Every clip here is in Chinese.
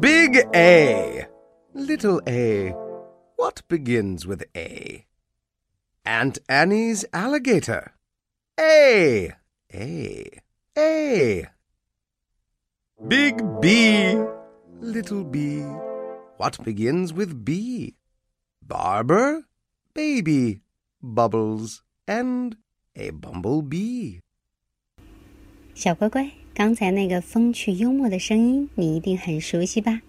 Big A. Little A. What begins with A? Aunt Annie's alligator. A. A. A. Big B. Little B. What begins with B? Barber, baby, bubbles, and a bumblebee. 小乖乖， 刚才那个风趣幽默的声音，你一定很熟悉吧？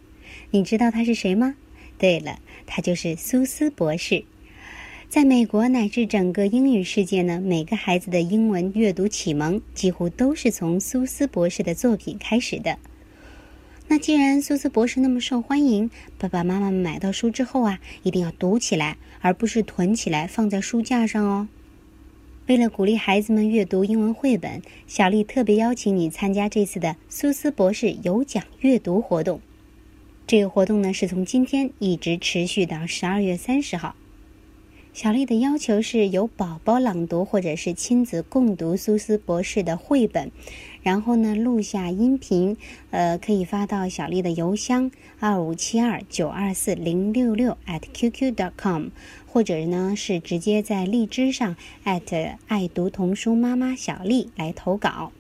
你知道他是谁吗？对了，他就是苏斯博士。在美国乃至整个英语世界呢，每个孩子的英文阅读启蒙几乎都是从苏斯博士的作品开始的。那既然苏斯博士那么受欢迎，爸爸妈妈们买到书之后啊，一定要读起来，而不是囤起来放在书架上哦。为了鼓励孩子们阅读英文绘本，小丽特别邀请你参加这次的苏斯博士有奖阅读活动。这个活动呢，是从今天一直持续到十二月三十号。小丽的要求是由宝宝朗读或者是亲子共读苏斯博士的绘本，然后呢录下音频，呃，可以发到小丽的邮箱二五七二九二四零六六 at qq dot com，或者呢是直接在荔枝上 at 爱读童书妈妈小丽来投稿。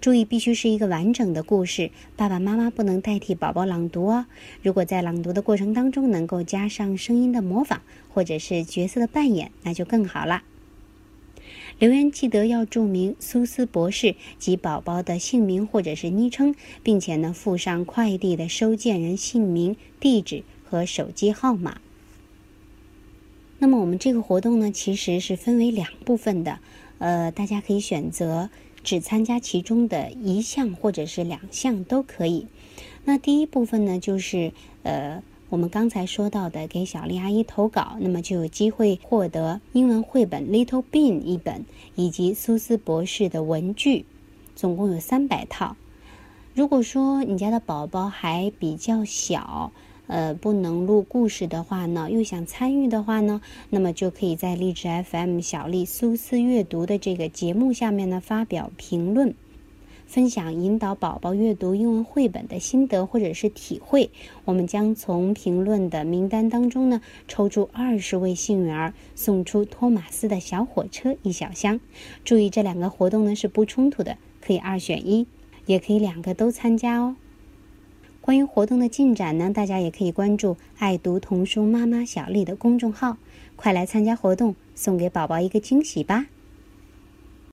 注意，必须是一个完整的故事，爸爸妈妈不能代替宝宝朗读哦。如果在朗读的过程当中能够加上声音的模仿，或者是角色的扮演，那就更好了。留言记得要注明苏斯博士及宝宝的姓名或者是昵称，并且呢附上快递的收件人姓名、地址和手机号码。那么我们这个活动呢，其实是分为两部分的，呃，大家可以选择。只参加其中的一项或者是两项都可以。那第一部分呢，就是呃，我们刚才说到的给小丽阿姨投稿，那么就有机会获得英文绘本《Little Bean》一本，以及苏斯博士的文具，总共有三百套。如果说你家的宝宝还比较小，呃，不能录故事的话呢，又想参与的话呢，那么就可以在荔枝 FM 小丽苏斯阅读的这个节目下面呢发表评论，分享引导宝宝阅读英文绘本的心得或者是体会。我们将从评论的名单当中呢抽出二十位幸运儿，送出托马斯的小火车一小箱。注意，这两个活动呢是不冲突的，可以二选一，也可以两个都参加哦。关于活动的进展呢，大家也可以关注“爱读童书妈妈小丽”的公众号，快来参加活动，送给宝宝一个惊喜吧！